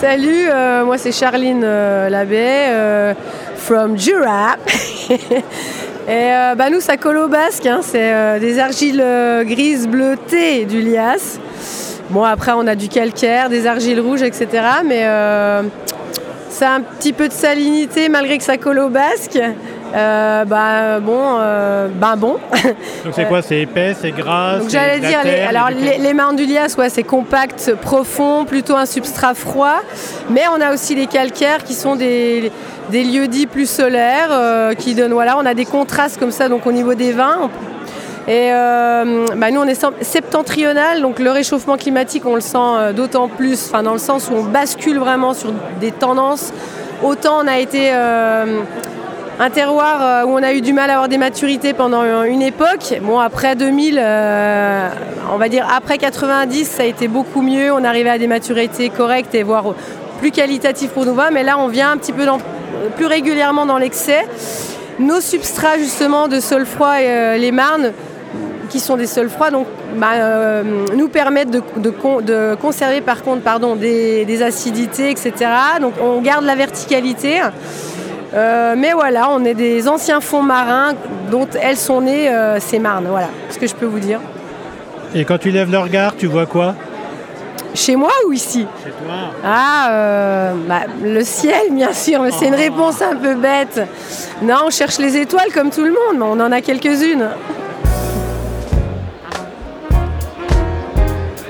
Salut, euh, moi c'est Charline euh, euh, from Jura. Et euh, bah, nous, ça colle au basque, hein, c'est des argiles grises bleutées du lias. Bon, après, on a du calcaire, des argiles rouges, etc. Mais ça a un petit peu de salinité malgré que ça colle au basque. Euh, bah bon, euh, bah bon. Donc c'est quoi? C'est épais, c'est gras Donc j'allais dire, les, alors les, les ouais, c'est compact, profond, plutôt un substrat froid. Mais on a aussi les calcaires qui sont des, des lieux dits plus solaires, euh, qui donnent, voilà, on a des contrastes comme ça, donc au niveau des vins. Et euh, bah, nous, on est septentrional, donc le réchauffement climatique, on le sent d'autant plus, enfin dans le sens où on bascule vraiment sur des tendances. Autant on a été euh, un terroir euh, où on a eu du mal à avoir des maturités pendant euh, une époque. Bon, après 2000, euh, on va dire après 90, ça a été beaucoup mieux. On arrivait à des maturités correctes et voire plus qualitatives pour vins. Mais là, on vient un petit peu plus régulièrement dans l'excès. Nos substrats justement de sol froid et les marnes, qui sont des sols froids, bah, nous permettent de, de con- de conserver par contre pardon, des acidités, etc. Donc on garde la verticalité. Euh, mais voilà, on est des anciens fonds marins dont elles sont nées, euh, ces marnes. Voilà ce que je peux vous dire. Et quand tu lèves le regard, tu vois quoi? Chez moi ou ici? Chez toi. Ah, euh, bah, le ciel, bien sûr, mais c'est une réponse un peu bête. Non, on cherche les étoiles comme tout le monde, mais on en a quelques-unes.